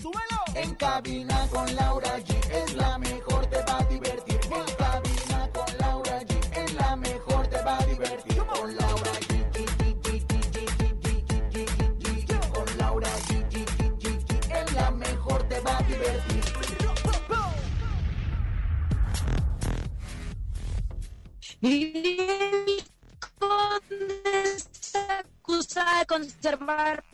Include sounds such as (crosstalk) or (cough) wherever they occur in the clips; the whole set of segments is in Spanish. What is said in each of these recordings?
¡Súbelo! En cabina con Laura G es la mejor, te va a divertir. En cabina con Laura G es la mejor, te va a divertir. Con Laura G. Con Laura G. Es la mejor, te va a divertir. De conservar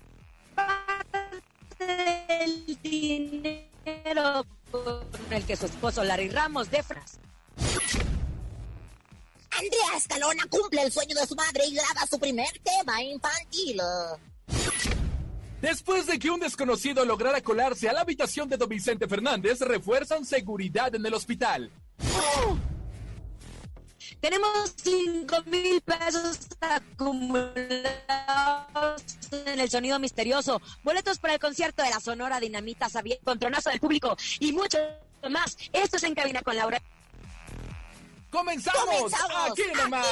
del dinero con el que su esposo Larry Ramos de Fras. Andrea Escalona cumple el sueño de su madre y graba su primer tema infantil. Después de que un desconocido lograra colarse a la habitación de don Vicente Fernández, refuerzan seguridad en el hospital. Tenemos 5 mil pesos acumulados en el sonido misterioso, boletos para el concierto de la Sonora Dinamita, Xavier, contronazo del público y mucho más. Esto es En Cabina con Laura. ¡Comenzamos! ¡Comenzamos! ¡Aquí nomás!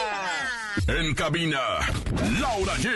En cabina, Laura G.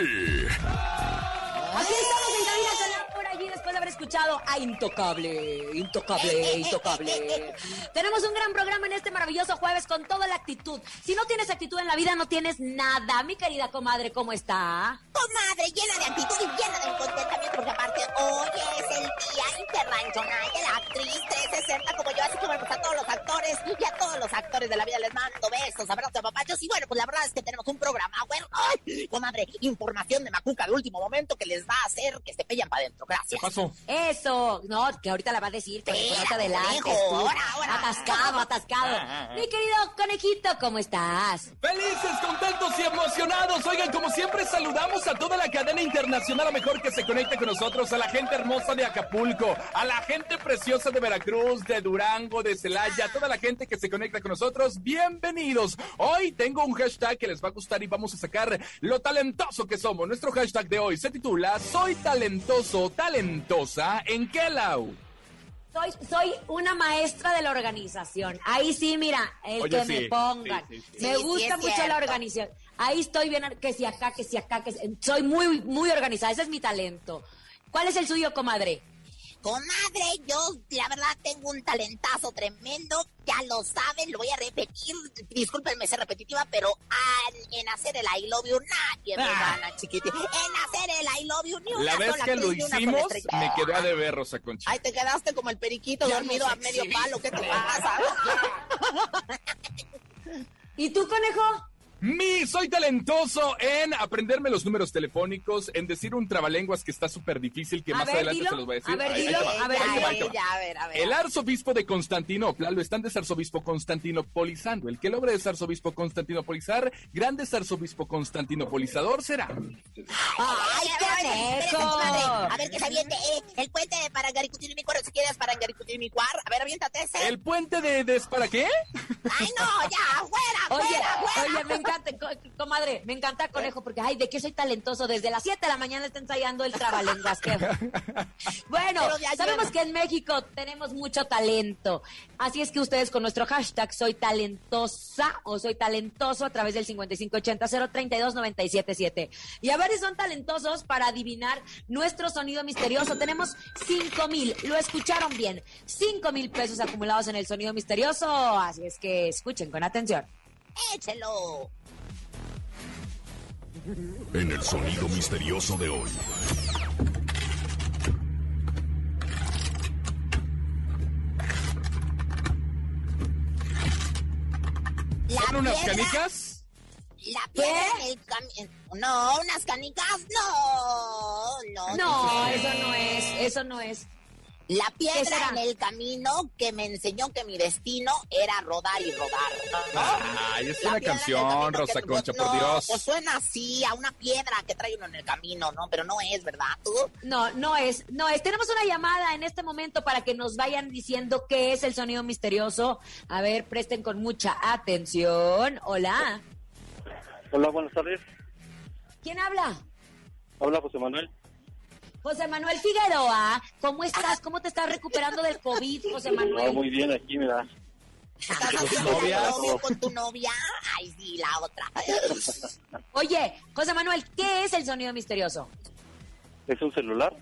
Aquí estamos en Cabina con Laura allí después de haber escuchado a Intocable, Intocable, Intocable. Tenemos un gran programa en este maravilloso jueves con toda la actitud. Si no tienes actitud en la vida, no tienes nada. Mi querida comadre, ¿cómo está? Comadre, llena de actitud y llena de contentamiento, porque aparte hoy es el Día Internacional de la Actriz 360, como yo, así que bueno, pues a todos los actores y a todos los actores de la vida les mando besos, abrazos, papachos, y bueno, pues la verdad es que tenemos un programa, bueno, ¡ay! comadre, información de Macuca de último momento que les va a hacer que se pellan para adentro, ¿Qué gracias. pasó? Eso, no, que ahorita la va a decir, que Espera, no te adelantes conejo, tú. ahora, ahora. Atascado, atascado. Mi querido conejito, ¿cómo estás? Felices, contentos y emocionados. Oigan, como siempre, saludamos a toda la cadena internacional, a mejor que se conecte con nosotros, a la gente hermosa de Acapulco, a la gente preciosa de Veracruz, de Durango, de Celaya, a toda la gente que se conecta con nosotros. Bienvenidos. Hoy tengo un hashtag que les va a gustar y vamos a sacar lo talentoso que somos. Nuestro hashtag de hoy se titula Soy talentoso, ¿en qué lau? Soy, soy una maestra de la organización. Ahí sí, mira, el Oye, que sí, me pongan. sí, sí, sí. Me gusta mucho la organización. Ahí estoy bien, que si acá, que si acá, que si- soy muy, muy organizada. Ese es mi talento. ¿Cuál es el suyo, comadre? Comadre, yo la verdad tengo un talentazo tremendo, ya lo saben, lo voy a repetir, discúlpenme ser repetitiva, pero al- en hacer el I love you nadie me Ah. gana, chiquiti. En hacer el I love you ni una La vez sola que lo hicimos, me quedé a deber, Rosa Concha. Ay, te quedaste como el periquito Ya dormido a medio palo, ¿qué te (laughs) pasa? ¿Y tú, conejo? Mi, soy talentoso en aprenderme los números telefónicos, en decir un trabalenguas que está súper difícil, que A más ver, adelante dilo. se los voy a decir. A ver, Ahí- dilo. A ver, ahí ya, a ver, a ver. El arzobispo de Constantinopla lo están desarzobispo Constantinopolizando. El que logre desarzobispo Constantinopolizar, grande arzobispo Constantinopolizador será. Ay, conejo! comadre. A ver, que se aviente eh, el puente de Parangaricutirimícuaro, si quieres Parangaricutirimícuar. A ver, aviéntate ese. ¿El puente de des para qué? Ay, no, ya, fuera, Oye, fuera, fuera. oye, me encanta, co- comadre, me encanta conejo, porque ay, de qué soy talentoso. Desde las 7 de la mañana está ensayando el trabalenguas. (laughs) Bueno, sabemos que en México tenemos mucho talento. Así es que ustedes con nuestro hashtag soy talentosa o soy talentoso a través del 5580-032-977. Y a ver si son talentosos para adivinar nuestro sonido misterioso. Tenemos 5 mil, lo escucharon bien, 5 mil pesos acumulados en el sonido misterioso. Así es que escuchen con atención. Échelo. En el sonido misterioso de hoy. La ¿Son unas piedra- canicas? La piedra en el No, unas canicas, no. No, No, eso no es, eso no es. La ¿Qué piedra en el camino que me enseñó que mi destino era rodar y rodar. Ay, es La una canción, Rosa que- Concha, por no, Dios. Pues suena así, a una piedra que trae uno en el camino, ¿no? Pero no es, ¿verdad? ¿Tú? No, no es, no es. Tenemos una llamada en este momento para que nos vayan diciendo qué es el sonido misterioso. A ver, presten con mucha atención. Hola. Hola, buenas tardes. ¿Quién habla? Habla José Manuel. José Manuel Figueroa. ¿Cómo estás? ¿Cómo te estás recuperando del COVID, José Manuel? muy bien, aquí. ¿Estás haciendo novias? novio con tu novia? Ay, sí, la otra. Oye, José Manuel, ¿qué es el sonido misterioso? ¿Es un celular?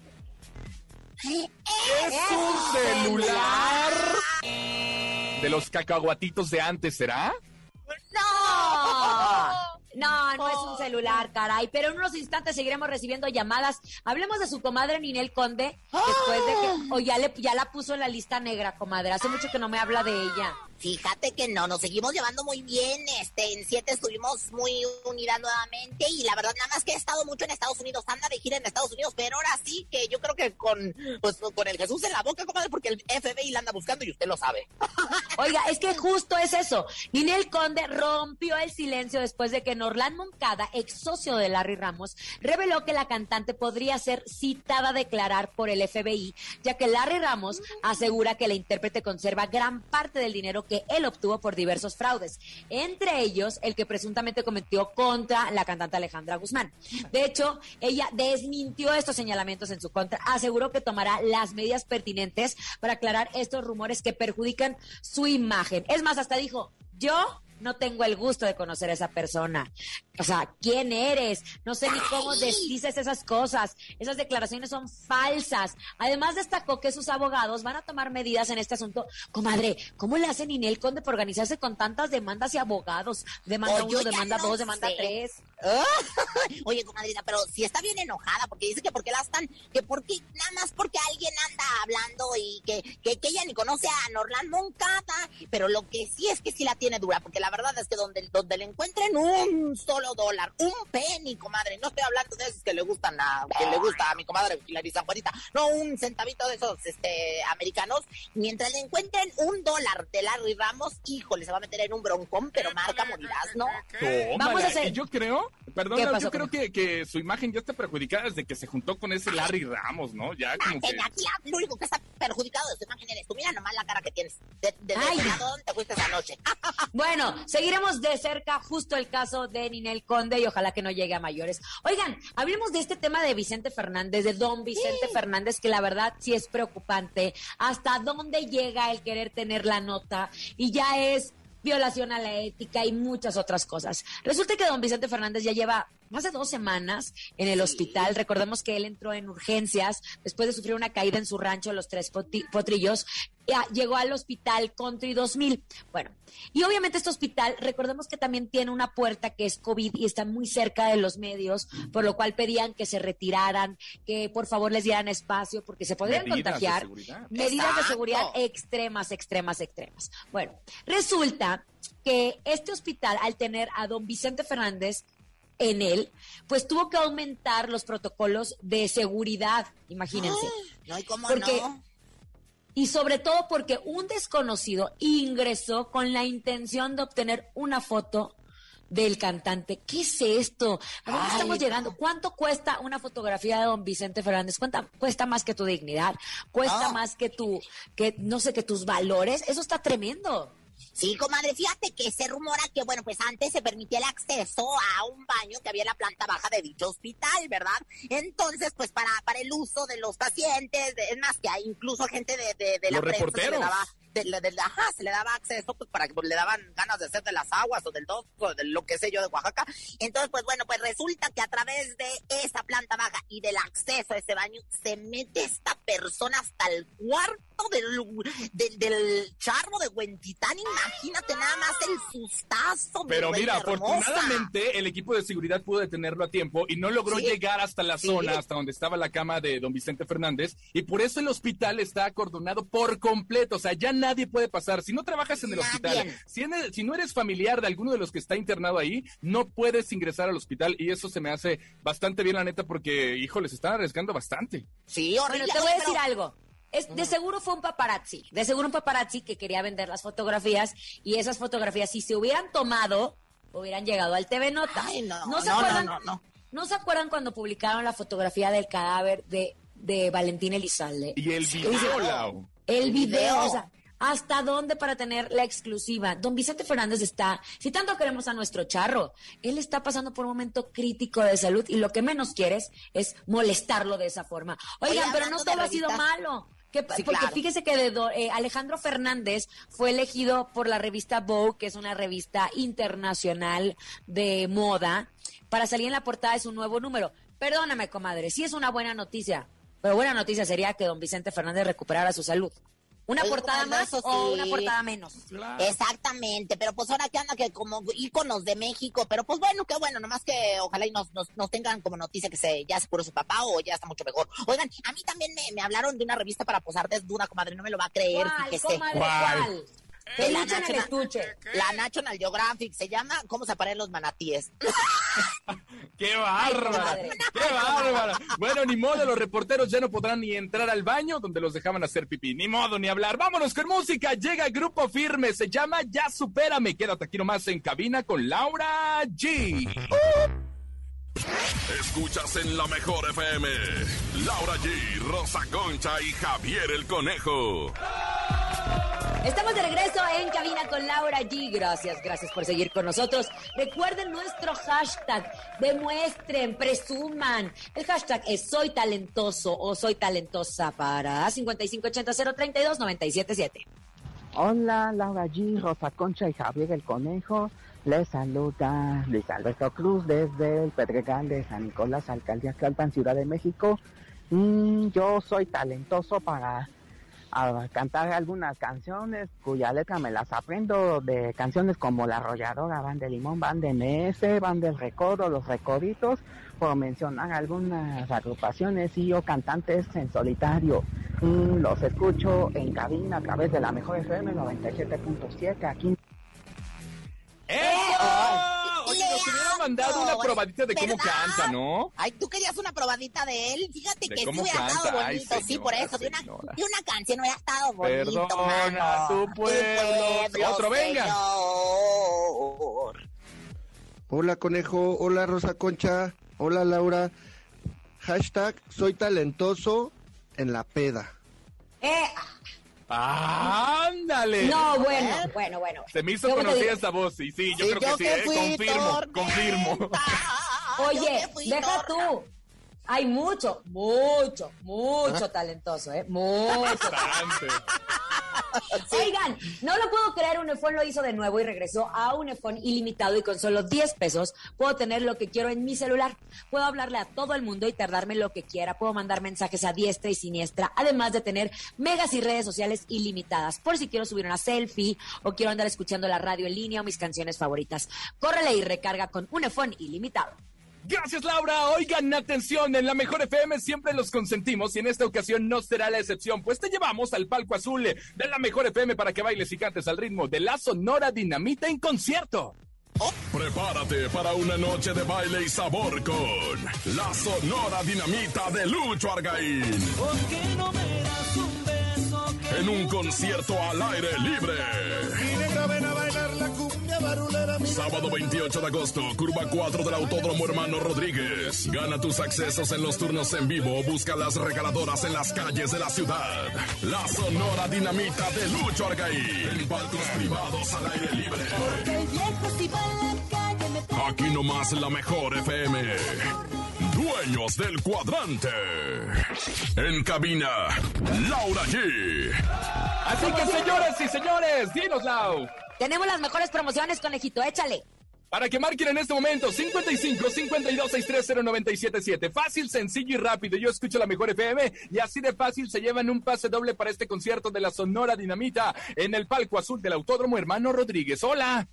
¿Es un celular? De los cacahuatitos de antes, ¿será? ¡No! No, es un celular, caray. Pero en unos instantes seguiremos recibiendo llamadas. Hablemos de su comadre Ninel Conde, después de que... O ya, le, ya la puso en la lista negra, comadre. Hace mucho que no me habla de ella. Fíjate que no, nos seguimos llevando muy bien. Este, en siete estuvimos muy unidas nuevamente y la verdad nada más que he estado mucho en Estados Unidos, anda de gira en Estados Unidos, pero ahora sí que yo creo que con, pues, con el Jesús en la boca, comadre, porque el FBI la anda buscando y usted lo sabe. (laughs) Oiga, es que justo es eso. Ninel Conde rompió el silencio después de que Norland Moncada, ex socio de Larry Ramos, reveló que la cantante podría ser citada a declarar por el FBI, ya que Larry Ramos asegura que la intérprete conserva gran parte del dinero que él obtuvo por diversos fraudes, entre ellos el que presuntamente cometió contra la cantante Alejandra Guzmán. De hecho, ella desmintió estos señalamientos en su contra, aseguró que tomará las medidas pertinentes para aclarar estos rumores que perjudican su imagen. Es más, hasta dijo, yo no tengo el gusto de conocer a esa persona. O sea, ¿quién eres? No sé ni cómo dices esas cosas. Esas declaraciones son falsas. Además destacó que sus abogados van a tomar medidas en este asunto. Comadre, ¿cómo le hacen Inel Conde por organizarse con tantas demandas y abogados? Demanda uno, demanda no dos, demanda tres. (laughs) Oye, comadrita, pero si está bien enojada, porque dice que porque la están, que porque, nada más porque alguien anda hablando y que, que, que ella ni conoce a Norland Moncada, pero lo que sí es que sí la tiene dura, porque la verdad es que donde, donde le encuentren un solo dólar, un penny, comadre, no estoy hablando de esos que le gustan a, que le gusta a mi comadre Hilary San Juanita, no un centavito de esos, este, americanos, mientras le encuentren un dólar de Larry Ramos, híjole, se va a meter en un broncón, pero marca morirás, ¿no? Tómala. Vamos a hacer- yo creo, perdón, ¿Qué yo creo que, que su imagen ya está perjudicada desde que se juntó con ese Larry Ramos, ¿no? Ya como que... Ángel, aquí lo único que está perjudicado de tu imagen eres tú. Mira nomás la cara que tienes. ¿De, de, de Ay. ese lado dónde te fuiste esa noche? (laughs) Bueno, seguiremos de cerca justo el caso de Ninel Conde y ojalá que no llegue a mayores. Oigan, hablemos de este tema de Vicente Fernández, de don Vicente Fernández, que la verdad sí es preocupante. ¿Hasta dónde llega el querer tener la nota? Y ya es violación a la ética y muchas otras cosas. Resulta que don Vicente Fernández ya lleva más de dos semanas en el hospital. Recordemos que él entró en urgencias después de sufrir una caída en su rancho, Los Tres Potrillos. Llegó al hospital Country 2000. Bueno, y obviamente este hospital, recordemos que también tiene una puerta que es COVID y está muy cerca de los medios, por lo cual pedían que se retiraran, que por favor les dieran espacio porque se podrían Medidas de contagiar. seguridad. Medidas de seguridad extremas, extremas, extremas. Bueno, resulta que este hospital, al tener a don Vicente Fernández en él, pues tuvo que aumentar los protocolos de seguridad, imagínense. (gasps) No, ¿y cómo Porque- no? Y sobre todo porque un desconocido ingresó con la intención de obtener una foto del cantante. ¿Qué es esto? ¿A dónde Ay, estamos llegando? ¿Cuánto cuesta una fotografía de don Vicente Fernández? ¿Cuánta- cuesta más que tu dignidad? ¿Cuesta No. más que tu, que no sé, que tus valores? Eso está tremendo. Sí, comadre, fíjate que se rumora que, bueno, pues antes se permitía el acceso a un baño que había en la planta baja de dicho hospital, ¿verdad? Entonces, pues para, para el uso de los pacientes, es más que hay incluso gente de, de, de la Los prensa se le reporteros. daba, de, de- de- ajá, se le daba acceso pues para que pues, le daban ganas de hacer de las aguas o del dos, o de lo que sé yo de Oaxaca. Entonces, pues bueno, pues resulta que a través de esa planta baja y del acceso a ese baño se mete esta persona hasta el cuarto del, del, del charro de Huentitán. Imagínate nada más el sustazo. Pero mira, afortunadamente el equipo de seguridad pudo detenerlo a tiempo y no logró Sí. llegar hasta la Sí. zona, hasta donde estaba la cama de don Vicente Fernández. Y por eso el hospital está acordonado por completo. O sea, ya nadie puede pasar. Si no trabajas en el Nadie. hospital, si, en el- si no eres familiar de alguno de los que está internado ahí, no puedes ingresar al hospital. Y eso se me hace bastante bien, la neta, porque, híjole, se están arriesgando bastante. Sí, horrible. Bueno, te voy a decir pero- algo. Es, de seguro fue un paparazzi, de seguro un paparazzi que quería vender las fotografías y esas fotografías si se hubieran tomado, hubieran llegado al TV Nota. Ay, no, se no, acuerdan, no, no, no. ¿No se acuerdan cuando publicaron la fotografía del cadáver de, de Valentín Elizalde? Y el video, Lau. El video, video. o sea, ¿hasta dónde para tener la exclusiva? Don Vicente Fernández está, si tanto queremos a nuestro charro, él está pasando por un momento crítico de salud y lo que menos quieres es molestarlo de esa forma. Oigan, Oye, pero no todo ha sido malo. ¿Qué pa- Sí, porque claro. fíjese que de eh, Alejandro Fernández fue elegido por la revista Vogue, que es una revista internacional de moda, para salir en la portada de su nuevo número. Perdóname, comadre, sí es una buena noticia, pero buena noticia sería que don Vicente Fernández recuperara su salud. ¿Una portada más o sí. una portada menos? Exactamente, pero pues ahora que anda que como íconos de México, pero pues bueno, qué bueno, nomás que ojalá y nos, nos, nos tengan como noticia que se ya se curó su papá o ya está mucho mejor. Oigan, a mí también me, me hablaron de una revista para posar desnuda, comadre, no me lo va a creer, ¿Cuál, fíjese. comadre, ¿Cuál? cuál? De la Peluche en el National- estuche. La National Geographic se llama ¿Cómo se aparecen los manatíes? (laughs) ¡Qué bárbara! ¡Qué bárbara! Bueno, ni modo, los reporteros ya no podrán ni entrar al baño donde los dejaban hacer pipí. Ni modo, ni hablar. Vámonos con música. Llega el grupo firme. Se llama Ya Supérame. Quédate aquí nomás en cabina con Laura G. Escuchas en la mejor FM. Laura G, Rosa Concha y Javier el Conejo. Estamos de regreso en cabina con Laura G. Gracias, gracias por seguir con nosotros. Recuerden nuestro hashtag, demuestren, presuman. El hashtag es soy talentoso o soy talentosa para 5580-032-977. Hola, Laura G, Rosa Concha y Javier el Conejo. Les saluda Luis Alberto Cruz desde el Pedregal de San Nicolás, Alcaldía Tlalpan, Ciudad de México. Mm, yo soy talentoso para ah, cantar algunas canciones cuya letra me las aprendo de canciones como La Arrolladora, Van de Limón, Van de MS, Van del Recodo, Los Recoditos, por mencionar algunas agrupaciones y o cantantes en solitario. Mm, los escucho en cabina a través de la mejor FM 97.7 aquí. ¡Eso! Mandado una probadita de cómo ¿verdad? canta, ¿no? Ay, tú querías una probadita de él. Fíjate De que sí hubiera estado canta. Ay, bonito. sí, por eso. De una, de una canción hubiera estado bonito. Perdona, mano. tu pueblo. Otro, venga. señor. Hola Conejo, hola Rosa Concha, hola Laura. Hashtag soy talentoso en la peda. Eh, ¡Ándale! no, bueno, bueno, bueno. Se me hizo ¿Cómo te conocida esta voz. Y sí, yo Sí, creo que sí, ¿eh? Confirmo, tormenta, confirmo. (laughs) Oye, deja tú. Hay mucho, mucho, mucho talentoso, ¿eh? Mucho. Bastante. (laughs) Oigan, no lo puedo creer, Unifón lo hizo de nuevo y regresó a Unifón ilimitado y con solo 10 pesos puedo tener lo que quiero en mi celular. Puedo hablarle a todo el mundo y tardarme lo que quiera. Puedo mandar mensajes a diestra y siniestra, además de tener megas y redes sociales ilimitadas. Por si quiero subir una selfie o quiero andar escuchando la radio en línea o mis canciones favoritas. Córrele y recarga con Unifón ilimitado. Gracias, Laura. Oigan, atención, en la mejor FM siempre los consentimos y en esta ocasión no será la excepción, pues te llevamos al palco azul de la mejor FM para que bailes y cantes al ritmo de la Sonora Dinamita en concierto. Prepárate para una noche de baile y sabor con la Sonora Dinamita de Lucho Argaín. En un concierto al aire libre. Sábado 28 de agosto, curva 4 del Autódromo Hermano Rodríguez. Gana tus accesos en los turnos en vivo o busca las regaladoras en las calles de la ciudad. La Sonora Dinamita de Lucho Argaín. En palcos privados al aire libre. Aquí nomás la mejor FM. Dueños del cuadrante. En cabina, Laura G. Así que, señoras y señores, dinos, Lau. Tenemos las mejores promociones, conejito, échale. Para que marquen en este momento 55 52 630 977. Fácil, sencillo y rápido. Yo escucho la mejor FM y así de fácil se llevan un pase doble para este concierto de la Sonora Dinamita en el palco azul del Autódromo Hermano Rodríguez. Hola.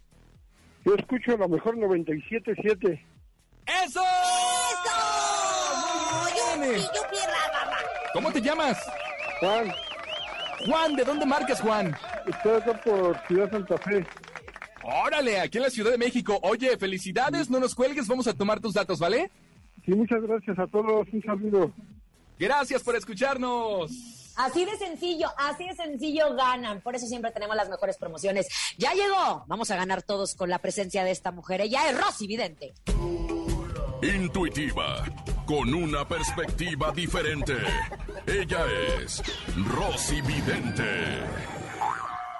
Yo escucho la mejor 97.7. ¡Eso! ¡Oh, ¿Cómo te llamas? Juan, Juan, ¿de dónde marcas, Juan? estoy acá por Ciudad Santa Fe. Órale, aquí en la Ciudad de México. Oye, felicidades, no nos cuelgues, vamos a tomar tus datos, ¿vale? Sí, muchas gracias a todos. Un saludo. Gracias por escucharnos. Así de sencillo, así de sencillo ganan. Por eso siempre tenemos las mejores promociones. Ya llegó. Vamos a ganar todos con la presencia de esta mujer. Ella es Rosy Vidente. Intuitiva, con una perspectiva diferente. Ella es Rosy Vidente.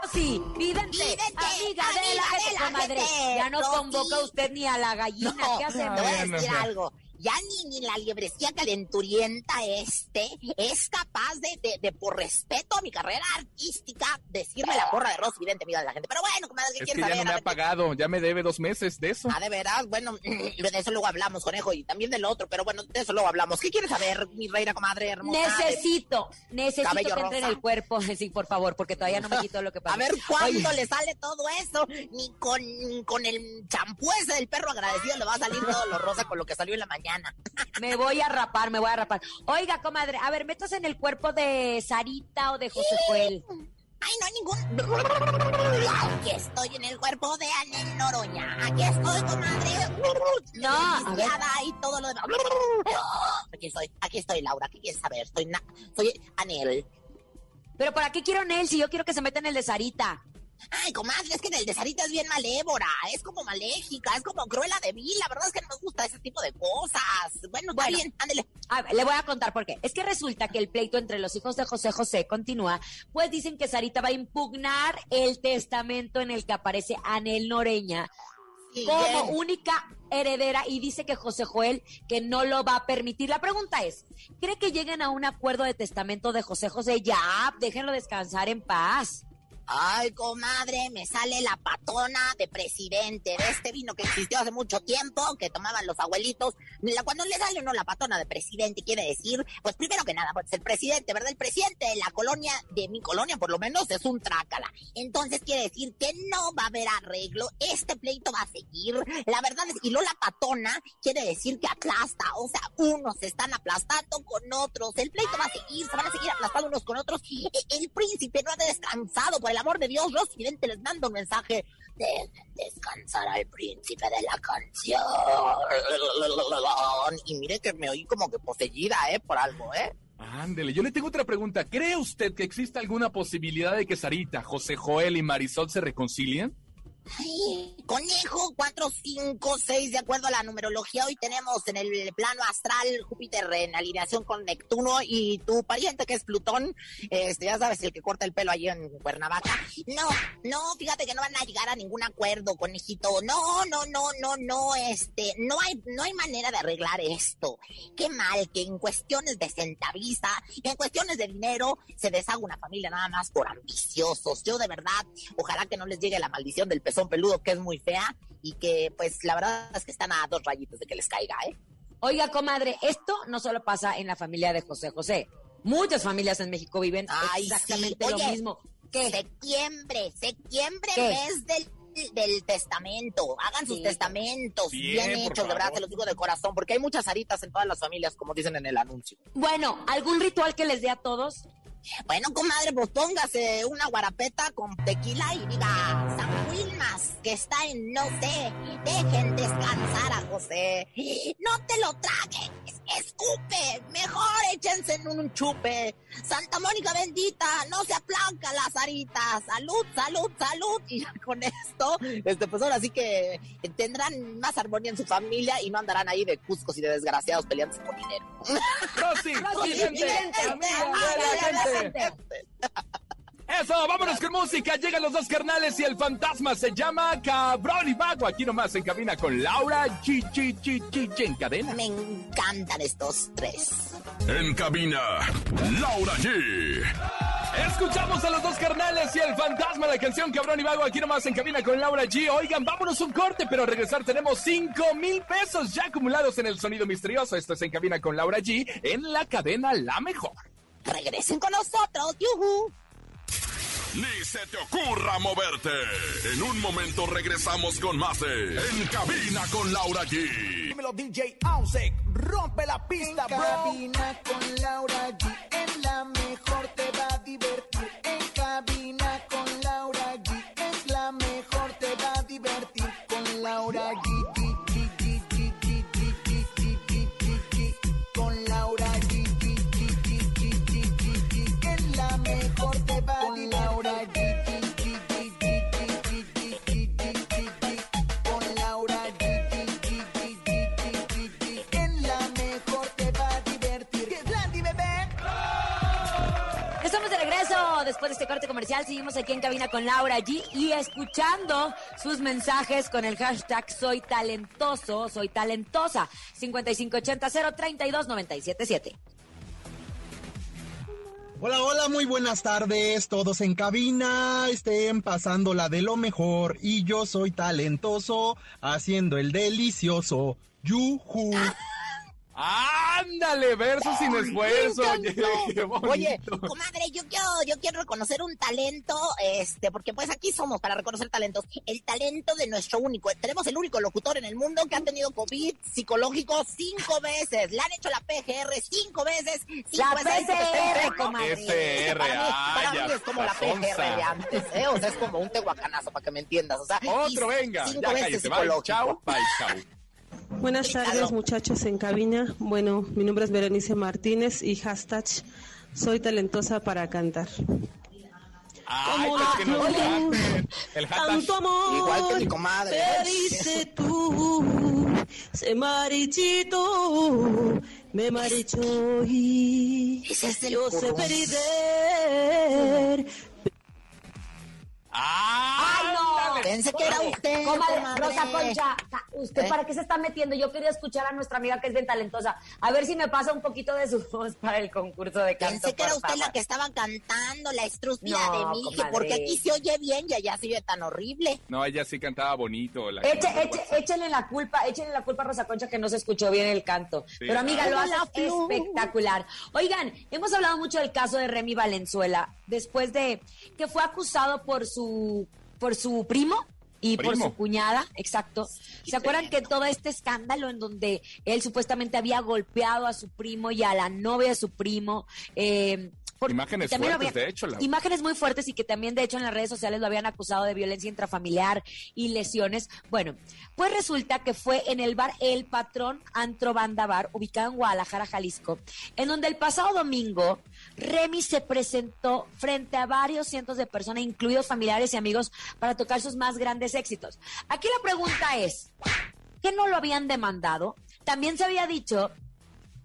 Rosy Vidente, Vidente, amiga, de amiga la de gente, la comadre. gente, Ya no Rosy. convoca usted ni a la gallina. No, ¿Qué hacemos? te voy a Bueno, decir algo. Ya ni, ni la liebrecía calenturienta este es capaz de, de, de, por respeto a mi carrera artística, decirme la porra de Rosy Vidente, de la gente. Pero bueno, comadre, ¿qué Es que quieres ya saber? no me ha ver, ¿qué- pagado, ya me debe dos meses de eso. Ah, de veras, bueno, (clears throat) de eso luego hablamos, conejo, y también del otro, pero bueno, de eso luego hablamos. ¿Qué quieres saber, mi reina, comadre hermosa? Necesito, necesito Cabello que entre en el cuerpo. (laughs) Sí, por favor, porque todavía no me quito lo que pasa. A ver cuándo le sale todo eso. Ni con, con el champú ese del perro agradecido le va a salir todo lo rosa con lo que salió en la mañana. (laughs) Me voy a rapar, me voy a rapar. Oiga, comadre, a ver, metas en el cuerpo de Sarita o de José Joel. Ay, no hay ningún. Aquí estoy en el cuerpo de Anel Noroña. Aquí estoy, comadre. No, a ver. Y todo lo demás. (gasps) Aquí estoy, aquí estoy, Laura. ¿Qué quieres saber? Soy, na- soy Anel. Pero ¿para qué quiero en él si yo quiero que se meta en el de Sarita? Ay, comadre, es que el de Sarita es bien malévola, es como maléfica, es como cruela de vil. La verdad es que no me gusta ese tipo de cosas. Bueno, está Bueno. bien, ándele. A ver, le voy a contar por qué. Es que resulta que el pleito entre los hijos de José José continúa, pues dicen que Sarita va a impugnar el testamento en el que aparece Anel Noreña Sí, como bien. única heredera y dice que José Joel que no lo va a permitir. La pregunta es, ¿cree que lleguen a un acuerdo de testamento de José José? Ya, déjenlo descansar en paz. Ay, comadre, me sale la patona de presidente de este vino que existió hace mucho tiempo, que tomaban los abuelitos. Cuando le sale uno la patona de presidente, quiere decir, pues primero que nada, pues el presidente, ¿verdad? El presidente de la colonia, de mi colonia por lo menos, es un trácala. Entonces quiere decir que no va a haber arreglo, este pleito va a seguir. La verdad es, y luego la patona quiere decir que aplasta, o sea, unos están aplastando con otros. El pleito va a seguir, se van a seguir aplastando unos con otros. E- El príncipe no ha descansado, por el amor de Dios, los videntes les mando un mensaje. Dejen descansar al príncipe de la canción. Y mire que me oí como que poseída, ¿eh? Por algo, ¿eh? Ándele, yo le tengo otra pregunta. ¿Cree usted que existe alguna posibilidad de que Sarita, José Joel y Marisol se reconcilien? Ay, Conejo 4, 5, 6, de acuerdo a la numerología, hoy tenemos en el plano astral Júpiter en alineación con Neptuno y tu pariente que es Plutón, este, ya sabes, el que corta el pelo allí en Cuernavaca. No, no, fíjate que no van a llegar a ningún acuerdo, conejito. No, no, no, no, no, este, no hay, no hay manera de arreglar esto. Qué mal que en cuestiones de centavista, en cuestiones de dinero, se deshaga una familia nada más por ambiciosos. Yo de verdad, ojalá que no les llegue la maldición del pezón peludo, que es muy fea, y que pues la verdad es que están a dos rayitos de que les caiga, ¿eh? Oiga, comadre, esto no solo pasa en la familia de José José. Muchas familias en México viven Ay, exactamente sí. lo mismo. ¿Qué? Septiembre, septiembre, ¿Qué? mes del del testamento, hagan sus Sí. testamentos Bien, bien, hechos, de verdad, te los digo de corazón, porque hay muchas aritas en todas las familias, como dicen en el anuncio. Bueno, ¿algún ritual que les dé a todos? Bueno, comadre, pues póngase una guarapeta con tequila y diga, San Wilmas, que está en no sé, dejen descansar a José. No te lo tragues, escupe, mejor échense en un chupe. Santa Mónica bendita, no se aplanca las aritas. Salud, salud, salud. (laughs) Y ya con esto, este, pues ahora sí que tendrán más armonía en su familia y no andarán ahí de cuscos y de desgraciados peleándose por dinero. Rosy, Rosy la la gente. gente. Eso, vámonos con música. Llegan los dos carnales y el fantasma se llama Cabrón y Vago. Aquí nomás en cabina con Laura G, G, G, G, G, en cadena. Me encantan estos tres. En cabina, Laura G. Escuchamos a los dos carnales y el fantasma, la canción Cabrón y Vago. Aquí nomás en cabina con Laura G. Oigan, vámonos un corte, pero al regresar tenemos 5 mil pesos ya acumulados en el sonido misterioso. Esto es en cabina con Laura G. En la cadena La Mejor. Regresen con nosotros, yuhu. Ni se te ocurra moverte. En un momento regresamos con más de En cabina con Laura G. Dímelo DJ Ausek, rompe la pista, bro. cabina con Laura G. En la mejor te va a divertir. En cabina con Laura G. Es la mejor, te va a divertir. Con Laura. G, después de este corte comercial. Seguimos aquí en cabina con Laura G y escuchando sus mensajes con el hashtag Soy Talentoso, Soy Talentosa. 5580 032 977. Hola, hola, muy buenas tardes. Todos en cabina estén pasándola de lo mejor. Y yo soy talentoso haciendo el delicioso. Yuhu. (laughs) Ándale, verso sin esfuerzo. (laughs) Oye, comadre, yo quiero, yo quiero reconocer un talento, este, porque pues aquí somos para reconocer talentos. El talento de nuestro único, tenemos el único locutor en el mundo que ha tenido COVID psicológico cinco veces. Le han hecho la PGR cinco veces. Cinco La veces PCR, comadre. PCR, Para mí, para ya, mí es como la. PGR de antes, ¿eh? O sea, es como un tehuacanazo, para que me entiendas. O sea, Otro, venga. cinco Ya veces psicológico. chao, bye, chao. Buenas tardes muchachos en cabina. Bueno, mi nombre es Berenice Martínez y hashtag soy talentosa para cantar. Ay, Como pues que. El. Tanto amor Igual que mi comadre. te dice tú, se marichito, me marichó y yo sé currón. Perder. ¡Ay, no! Pensé que era usted, Comadre, comadre. Rosa Concha, ¿usted ¿Eh? para qué se está metiendo? Yo quería escuchar a nuestra amiga que es bien talentosa. A ver si me pasa un poquito de su (laughs) voz para el concurso de canto. Pensé que era usted la que estaba cantando la estrúspida No, de comadre. porque aquí se oye bien y allá se oye tan horrible. No, ella sí cantaba bonito. La Eche, eche, échenle la culpa, échenle la culpa a Rosa Concha que no se escuchó bien el canto. Sí. Pero amiga, lo hace espectacular. Oigan, hemos hablado mucho del caso de Remy Valenzuela, después de que fue acusado por su, por su primo. Y por su cuñada, exacto. ¿Se acuerdan que todo este escándalo en donde él supuestamente había golpeado a su primo y a la novia de su primo? Eh, por- Imágenes fuertes, de hecho. La... Imágenes muy fuertes y que también, de hecho, en las redes sociales lo habían acusado de violencia intrafamiliar y lesiones. Bueno, pues resulta que fue en el bar El Patrón Antro Banda Bar, ubicado en Guadalajara, Jalisco, en donde el pasado domingo Remy se presentó frente a varios cientos de personas, incluidos familiares y amigos, para tocar sus más grandes éxitos. Aquí la pregunta es, ¿qué no lo habían demandado? También se había dicho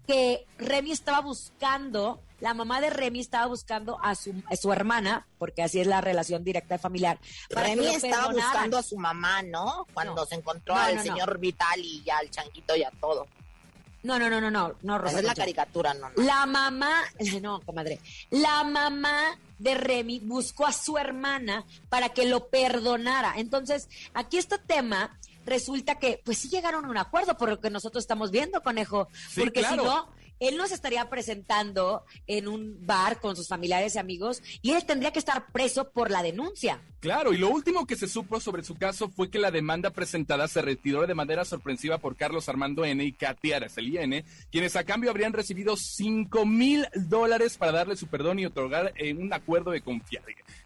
que Remy estaba buscando, la mamá de Remy estaba buscando a su, a su hermana, porque así es la relación directa familiar. para Remy estaba perdonaran. buscando a su mamá, ¿no? Cuando No. se encontró No, al no, señor Vital y ya al changuito y a todo. No, no, no, no, no, no, Rosa Esa es la caricatura, no, no. La mamá, (laughs) no, comadre, la mamá de Remy buscó a su hermana para que lo perdonara. Entonces, aquí este tema resulta que, pues sí llegaron a un acuerdo por lo que nosotros estamos viendo, conejo. Sí, porque claro. si no, él no se estaría presentando en un bar con sus familiares y amigos y él tendría que estar preso por la denuncia. Claro, y lo último que se supo sobre su caso fue que la demanda presentada se retiró de manera sorpresiva por Carlos Armando N. y Katia Araceli N., quienes a cambio habrían recibido 5 mil dólares para darle su perdón y otorgar eh, un acuerdo de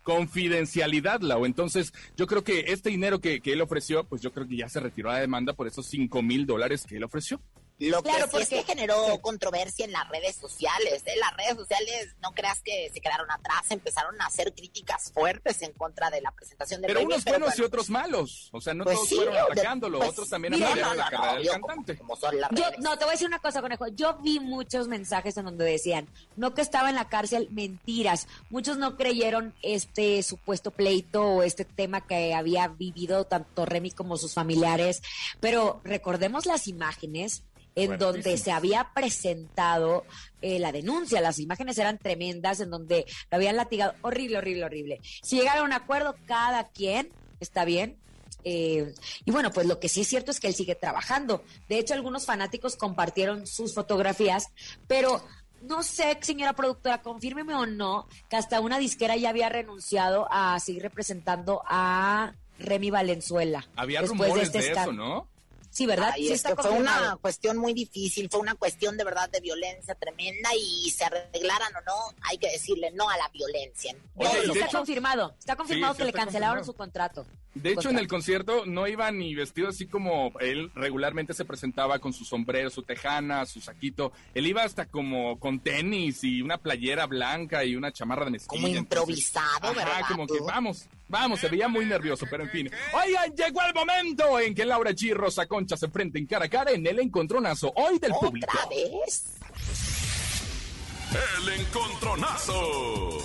confidencialidad, Lau. Entonces, yo creo que este dinero que, que él ofreció, pues yo creo que ya se retiró la demanda por esos 5 mil dólares que él ofreció. Lo Claro, que sí es porque- que generó controversia en las redes sociales. ¿eh? Las redes sociales, no creas que se quedaron atrás, empezaron a hacer críticas fuertes en contra de la presentación de Pero unos buenos y otros malos. O sea, no Pues todos sí, fueron de- atacándolo, pues, otros también mira, apoyaron no, la no, carrera no, del yo cantante. Como, como son las Yo, redes. no, te voy a decir una cosa, conejo. Yo vi muchos mensajes en donde decían, no que estaba en la cárcel, mentiras. Muchos no creyeron este supuesto pleito o este tema que había vivido tanto Remy como sus familiares. Pero recordemos las imágenes en donde se había presentado eh, la denuncia. Las imágenes eran tremendas, en donde lo habían latigado. Horrible, horrible, horrible. Si llegaron a un acuerdo, cada quien, está bien, eh, y bueno, pues lo que sí es cierto es que él sigue trabajando. De hecho, algunos fanáticos compartieron sus fotografías, pero no sé, señora productora, confírmeme o no, que hasta una disquera ya había renunciado a seguir representando a Remy Valenzuela. Había después rumores este de, eso. ¿no? Sí, ¿verdad? Ay, sí es está que fue una cuestión muy difícil, fue una cuestión de verdad de violencia tremenda y se arreglaran o no, hay que decirle no a la violencia. Oye, está hecho- confirmado, está confirmado Sí, que le cancelaron confirmado. su contrato. De hecho, en el concierto no iba ni vestido así como él regularmente se presentaba con su sombrero, su tejana, su saquito. Él iba hasta como con tenis y una playera blanca y una chamarra de mezclilla. Como Entonces, improvisado, ajá, ¿verdad? como que vamos, vamos, se veía muy nervioso, pero en fin. Oigan, llegó el momento en que Laura G Rosa Concha se enfrenten cara a cara en el encontronazo hoy del público. ¿Otra vez? El encontronazo.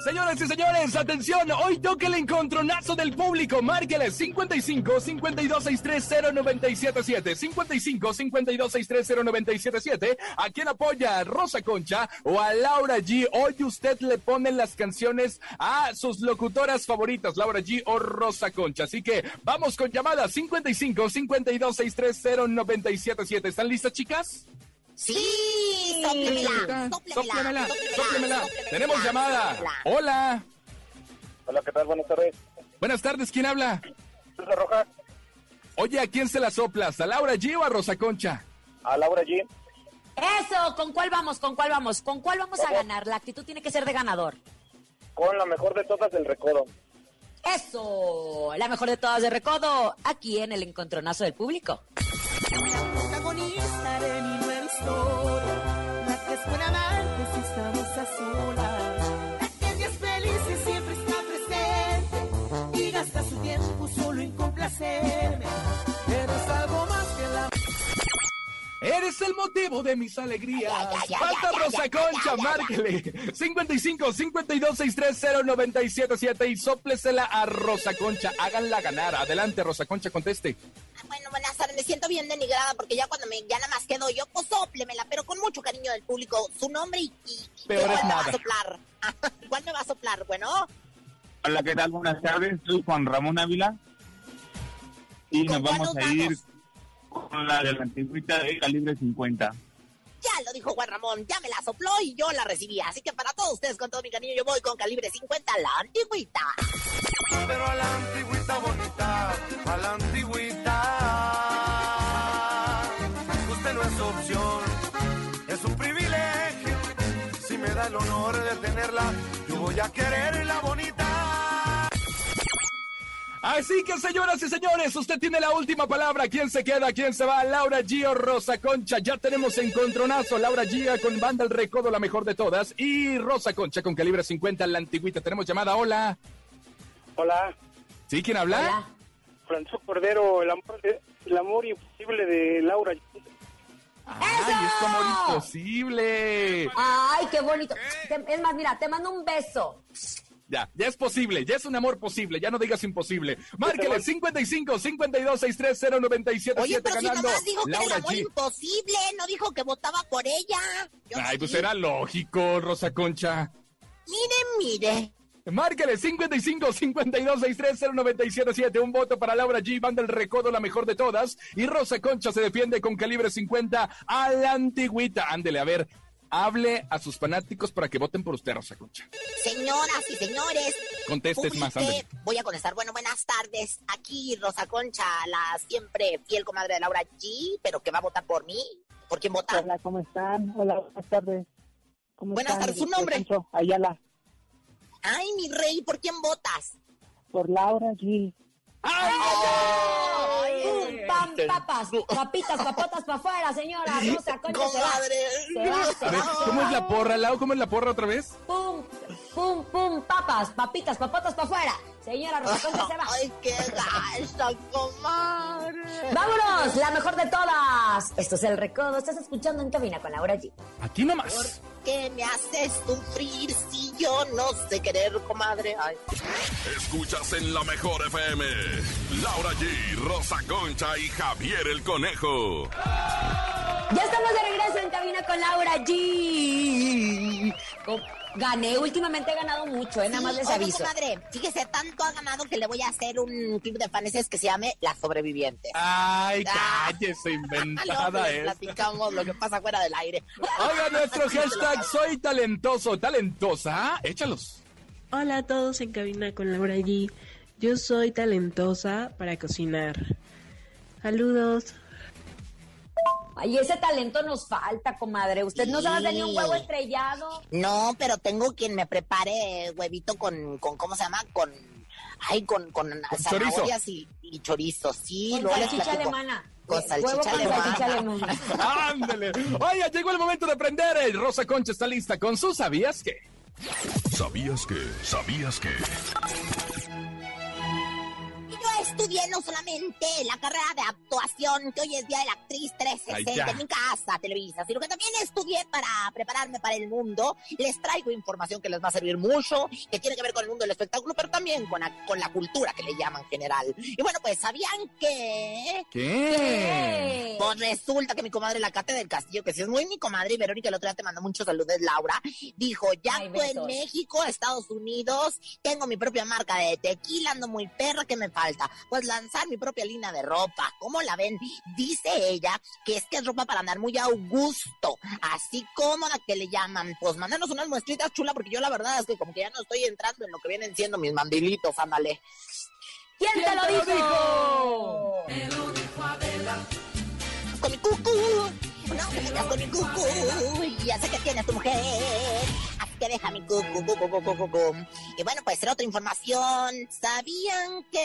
Señoras y señores, atención, hoy toca el encontronazo del público. Márqueles 55 52 630 977 55 52 630 977 ¿A quién apoya? ¿Rosa Concha o a Laura G? Hoy usted le pone las canciones a sus locutoras favoritas, Laura G o Rosa Concha. Así que vamos con llamada 55 52 630 977 ¿Están listas, chicas? Sí, sóplemela, sóplemela, sóplemela. Tenemos llamada. Hola. Hola, ¿qué tal? Buenas tardes. Buenas tardes, ¿quién habla? Rosa Roja. Oye, ¿a quién se la soplas? ¿A Laura G o a Rosa Concha? A Laura G. Eso, ¿con cuál vamos? ¿Con cuál vamos? ¿Con cuál vamos a ganar? La actitud tiene que ser de ganador. Con la mejor de todas del recodo. Eso, la mejor de todas de recodo, aquí en el encontronazo del público. Estamos a solas, la que en días felices siempre está presente y gasta su tiempo solo en complacerme. Eres algo más que la Eres el motivo de mis alegrías. Falta Rosa Concha, márquele. 55 52 630 977 y sóplesela a Rosa Concha. Háganla ganar. Adelante, Rosa Concha, conteste. Bueno, buenas tardes. Me siento bien denigrada porque ya cuando me ya nada más quedo yo, pues sóplemela, pero con mucho cariño del público. Su nombre y, y, Peor igual es me va nada. a soplar. (laughs) igual me va a soplar, bueno. Hola, ¿qué tal? Buenas tardes. Soy Juan Ramón Ávila. Y nos cuál vamos a ir con la de la antigüita de calibre 50. Ya lo dijo Juan Ramón, ya me la sopló y yo la recibí. Así que para todos ustedes, con todo mi cariño, yo voy con calibre 50, la antigüita. Pero a la antigüita bonita, a la antigüita. No es opción, es un privilegio. Si me da el honor de tenerla, yo voy a quererla bonita. Así que, señoras y señores, usted tiene la última palabra. ¿Quién se queda? ¿Quién se va? Laura G o Rosa Concha. Ya tenemos encontronazo. Laura G con banda El Recodo, la mejor de todas. Y Rosa Concha con calibre 50, la antigüita. Tenemos llamada. Hola. Hola, ¿Sí? ¿Quién habla? Francisco Cordero, el amor, el amor imposible de Laura. ¡Ay, es amor imposible! Ay, qué bonito. Es más, mira, te mando un beso. Ya, ya es posible, ya es un amor posible, ya no digas imposible. Márquele 55 52 630 977 Oye, pero si ganando. nomás dijo que era el Laura amor G. imposible, no dijo que votaba por ella. Yo Ay, pues era lógico, Rosa Concha. Mire, mire. Márquele 55 52 630 977 Un voto para Laura G. Banda el recodo, la mejor de todas. Y Rosa Concha se defiende con calibre 50 a la antigüita. Ándele, a ver, hable a sus fanáticos para que voten por usted, Rosa Concha. Señoras y señores, Contestes más, ándele. voy a contestar. Bueno, buenas tardes. Aquí Rosa Concha, la siempre fiel comadre de Laura G, pero que va a votar por mí. ¿Por quién vota? Hola, ¿cómo están? Hola, buenas tardes. ¿Cómo Buenas están? tardes, ¿su nombre? Alfonso Ayala, Ay, mi rey, ¿por quién votas? por Laura G. ¡Pum, pam, papas! Papitas, papotas para afuera, señora. (laughs) Rosa Concha se va. Se va, se A ver, va. ¿cómo es la porra, Lau? ¿Cómo es la porra otra vez? ¡Pum, pum, pum! Papas, papitas, papotas para afuera. Señora Rosa Concha se va. Ay, qué gacha, comadre. ¡Vámonos! La mejor de todas. Esto es El Recodo. Estás escuchando en cabina con Laura G. Aquí nomás. ¿Qué me haces sufrir si yo no sé querer, comadre? Ay. Escuchas en la mejor FM. Laura G, Rosa Concha y Javier el Conejo. Ya estamos de regreso en cabina con Laura G. Gané, últimamente he ganado mucho, ¿eh? Nada más les Oye, aviso. comadre, fíjese, tanto ha ganado que le voy a hacer un club de fans que se llame La Sobreviviente. Ay, Ah. cállese, (laughs) inventada es. platicamos lo que pasa fuera del aire. Oiga, (laughs) nuestro hashtag soy talentoso, talentosa. Échalos. Hola a todos en cabina con Laura G. Yo soy talentosa para cocinar. Saludos. Ay, ese talento nos falta, comadre. Usted no sabe hacer ni un huevo estrellado. No, pero tengo quien me prepare huevito con, con ¿cómo se llama? Con, ay, con, con, zanahorias y, y chorizo, sí. Con luego salchicha alemana. Con Huevo salchicha con alemana. salchicha alemana. (laughs) Ándele. Oiga, llegó el momento de aprender. El Rosa Concha está lista con su ¿Sabías qué? ¿Sabías que? ¿Sabías que? Estudié no solamente la carrera de actuación, que hoy es Día de la Actriz Ay, 360 ya. en mi casa, Televisa, sino que también estudié para prepararme para el mundo. Les traigo información que les va a servir mucho, que tiene que ver con el mundo del espectáculo, pero también con la, con la cultura que le llaman general. Y bueno, pues, ¿sabían que...? ¿Qué? Pues resulta que mi comadre la Cate del Castillo, que si es muy mi comadre, y Verónica el otro día te mandó muchos saludos, Laura, dijo, ya Ay, actúo en. México, Estados Unidos, tengo mi propia marca de tequila, ando muy perra, ¿qué me falta? Pues lanzar mi propia línea de ropa. ¿Cómo la ven? Dice ella que es que es ropa para andar muy augusto, así cómoda que le llaman. Pues mandanos unas muestritas chula, porque yo la verdad es que como que ya no estoy entrando en lo que vienen siendo mis mandilitos, ándale. ¿Quién, te lo dijo? con mi cucu. No te metas con mi cucu. Ya sé que tienes tu mujer. Que deja mi cucu, cucu, cucu, cucu. Y bueno, pues en otra información. ¿Sabían que...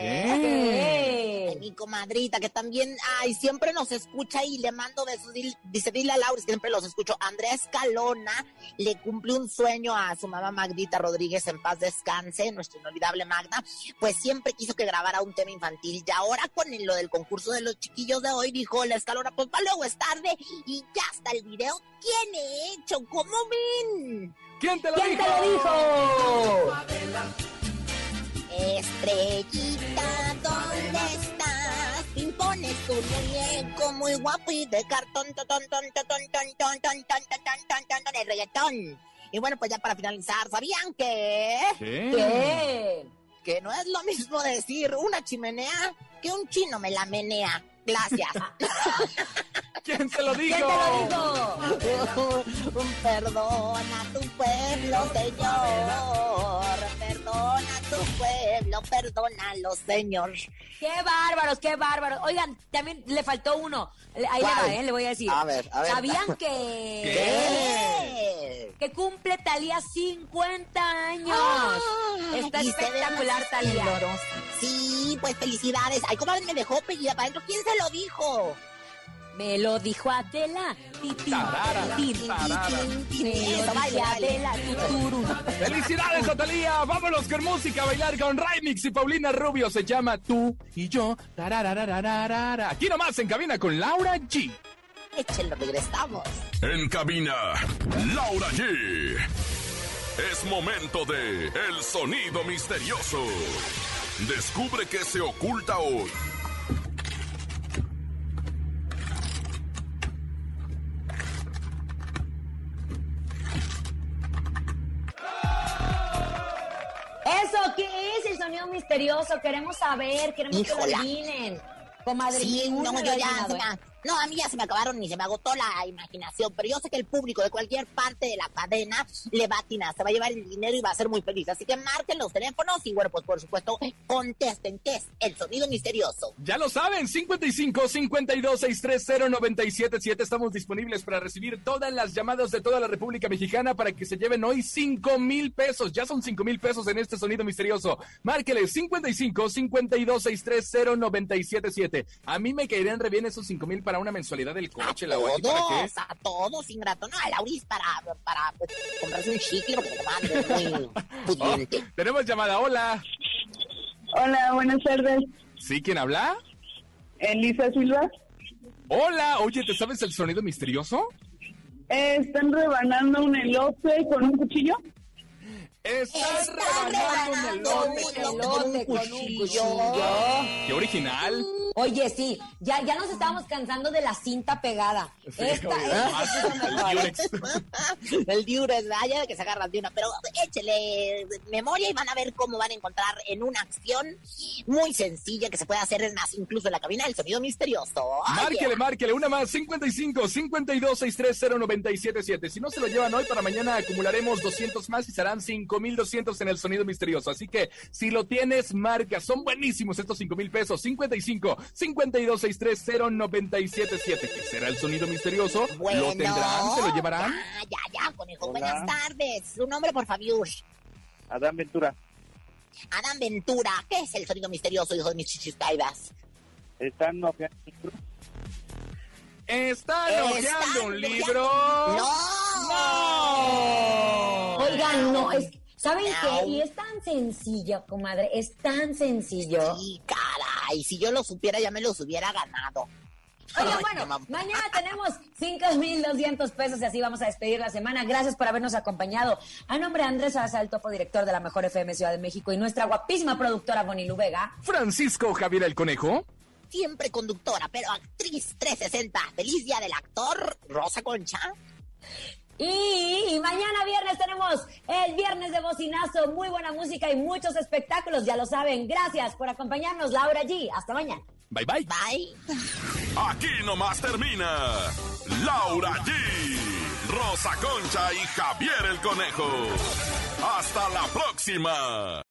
¿Qué? Ay, mi comadrita que también, ay, siempre nos escucha y le mando besos. Dice, dile a Laura, siempre los escucho. Andrea Escalona le cumple un sueño a su mamá Magdita Rodríguez, en paz descanse, nuestra inolvidable Magda. Pues siempre quiso que grabara un tema infantil. Y ahora con lo del concurso de los chiquillos de hoy, dijo la Escalona, pues para luego es tarde y ya está el video. Tiene hecho, ¿cómo ven? ¿Quién te lo ¿Quién dijo? te lo dijo? Estrellita, ¿dónde estás? Impones tu muñeco muy guapo y de cartón, ton, ton, ton, ton, ton, ton, ton, ton, ton, ton, ton, ton, ton, ton, el reggaetón. Y bueno, pues ya para finalizar, ¿sabían que? ¿Qué? ¿Qué? Que no es lo mismo decir una chimenea que un chino me la menea. Gracias. ¿Quién se lo ¿Quién dijo? te lo dijo? Perdona a tu pueblo, Señor. Perdona a tu pueblo, perdónalo, Señor. ¡Qué bárbaros, qué bárbaros! Oigan, también le faltó uno. Le- Ahí le ¿Cuál? va, ¿eh? Le voy a decir. A ver, a ver. ¿Sabían (laughs) que... ¿Qué? Que cumple Talía 50 años. Está se ve espectacular, Talía. Sí, pues felicidades. Ay, comadre, me dejó pellida para adentro. ¿Quién se lo dijo? Me lo dijo Adela. ¡Felicidades, Natalia! Vámonos con música a bailar con Remix y Paulina Rubio. Se llama Tú y Yo. Aquí nomás en cabina con Laura G. Échenlo, regresamos. En cabina, Laura G. Es momento de El Sonido Misterioso. Descubre qué se oculta hoy. ¿Eso qué es el sonido misterioso? Queremos saber, queremos que lo adivinen. Comadre, Sí, no, yo ya no, a mí ya se me acabaron y se me agotó la imaginación, pero yo sé que el público de cualquier parte de la cadena le va a atinar, se va a llevar el dinero y va a ser muy feliz. Así que marquen los teléfonos y bueno, pues por supuesto, contesten qué es el sonido misterioso. Ya lo saben, 55 52 630 977. Estamos disponibles para recibir todas las llamadas de toda la República Mexicana para que se lleven hoy 5 mil pesos. Ya son 5 mil pesos en este sonido misterioso. Márquele 55 52 630 977. A mí me caerían re bien esos 5 mil para una mensualidad del coche, la ¿Para qué? Todos, a todos, ingrato. No, a Lauris para, para pues, comprarse un chicle porque (laughs) muy pudiente. Tenemos llamada, hola. Hola, buenas tardes. ¿Sí? ¿Quién habla? Elisa Silva. Hola, oye, ¿te sabes el sonido misterioso? Eh, ¿Están rebanando un elote con un cuchillo? Estás Está rebanando un elote con un cuchillo. Qué original. Oye, sí, ya, ya nos estábamos cansando de la cinta pegada. Sí, Esta, se puso el. (laughs) El diures, vaya de que se agarran de una, pero échele memoria y van a ver cómo van a encontrar en una acción muy sencilla que se puede hacer, es más, incluso en la cabina del sonido misterioso. Márquele, márquele, una más, 55 52 630 977. Si no se lo llevan hoy, para mañana acumularemos 200 más y serán 5200 en el sonido misterioso. Así que si lo tienes, marca. Son buenísimos estos 5 mil pesos. 55 52 630 977. ¿Qué será el sonido misterioso? Bueno. ¿Lo tendrán? ¿Se lo llevarán? Ya, ya, ya, conejo. Hola. Buenas tardes. Su nombre, por favor. Adán Ventura. Adán Ventura. ¿Qué es el sonido misterioso, hijo de mis chichis caídas? Están no, ¿Están ¿Están hojeando un libro? ¡No! Oigan, no, es, ¿saben No. qué? Y es tan sencillo, comadre, es tan sencillo. Sí, Ay, si yo lo supiera, ya me los hubiera ganado. Oigan, bueno, mañana tenemos 5,200 pesos y así vamos a despedir la semana. Gracias por habernos acompañado. A nombre de Andrés Salazar, topo director de la Mejor FM Ciudad de México y nuestra guapísima productora Bonilu Vega. Francisco Javier el Conejo. Siempre conductora, pero actriz 360. Feliz día del actor, Rosa Concha. Y mañana viernes tenemos el viernes de bocinazo, muy buena música y muchos espectáculos, ya lo saben. Gracias por acompañarnos, Laura G. Hasta mañana. Bye bye. Bye. Aquí nomás termina Laura G, Rosa Concha y Javier el Conejo. Hasta la próxima.